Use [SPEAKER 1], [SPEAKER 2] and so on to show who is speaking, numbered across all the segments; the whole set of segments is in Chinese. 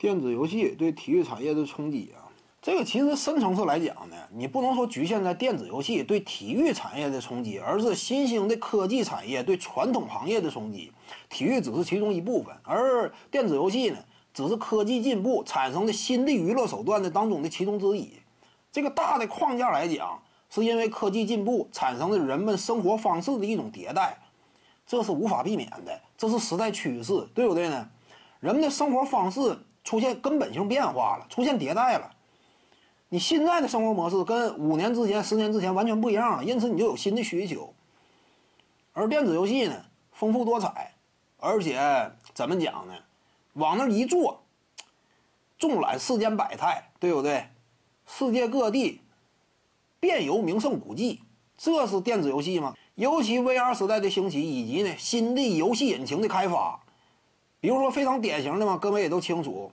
[SPEAKER 1] 电子游戏对体育产业的冲击啊，这个其实深层次来讲呢，你不能说局限在电子游戏对体育产业的冲击，而是新兴的科技产业对传统行业的冲击。体育只是其中一部分，而电子游戏呢，只是科技进步产生的新的娱乐手段的当中的其中之一。这个大的框架来讲，是因为科技进步产生的人们生活方式的一种迭代，这是无法避免的，这是时代趋势，对不对呢？人们的生活方式。出现根本性变化了，出现迭代了。你现在的生活模式跟五年之前、十年之前完全不一样了，因此你就有新的需求。而电子游戏呢，丰富多彩，而且怎么讲呢？往那一坐，纵览世间百态，对不对？世界各地，遍游名胜古迹，这是电子游戏吗？尤其 VR 时代的兴起，以及呢新的游戏引擎的开发。比如说非常典型的嘛，各位也都清楚，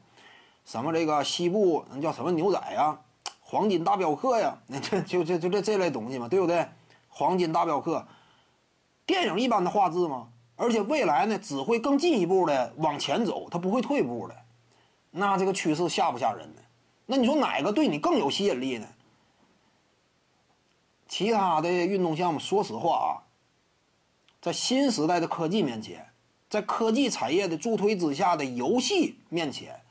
[SPEAKER 1] 什么这个西部那叫什么牛仔呀，黄金大镖客呀，那这就这就这这类东西嘛，对不对？黄金大镖客，电影一般的画质嘛，而且未来呢只会更进一步的往前走，它不会退步的。那这个趋势吓不吓人呢？那你说哪个对你更有吸引力呢？其他的运动项目，说实话啊，在新时代的科技面前。在科技产业的助推之下的游戏面前，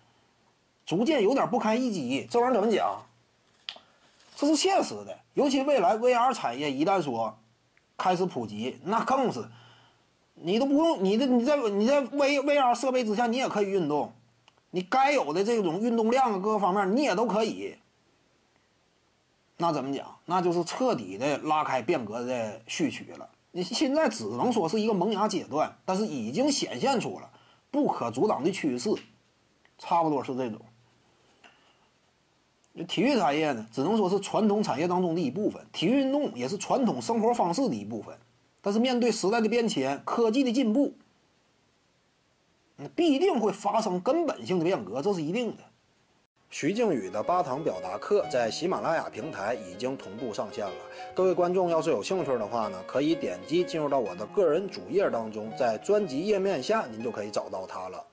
[SPEAKER 1] 逐渐有点不堪一击。这玩意儿怎么讲？这是现实的。尤其未来 VR 产业一旦说开始普及，那更是你都不用你的你在你在 V VR 设备之下，你也可以运动，你该有的这种运动量啊，各个方面你也都可以。那怎么讲？那就是彻底的拉开变革的序曲了。你现在只能说是一个萌芽阶段，但是已经显现出了不可阻挡的趋势，差不多是这种。体育产业呢，只能说是传统产业当中的一部分，体育运动也是传统生活方式的一部分。但是面对时代的变迁、科技的进步，那必定会发生根本性的变革，这是一定的。
[SPEAKER 2] 徐静宇的八堂表达课在喜马拉雅平台已经同步上线了。各位观众要是有兴趣的话呢，可以点击进入到我的个人主页当中，在专辑页面下您就可以找到它了。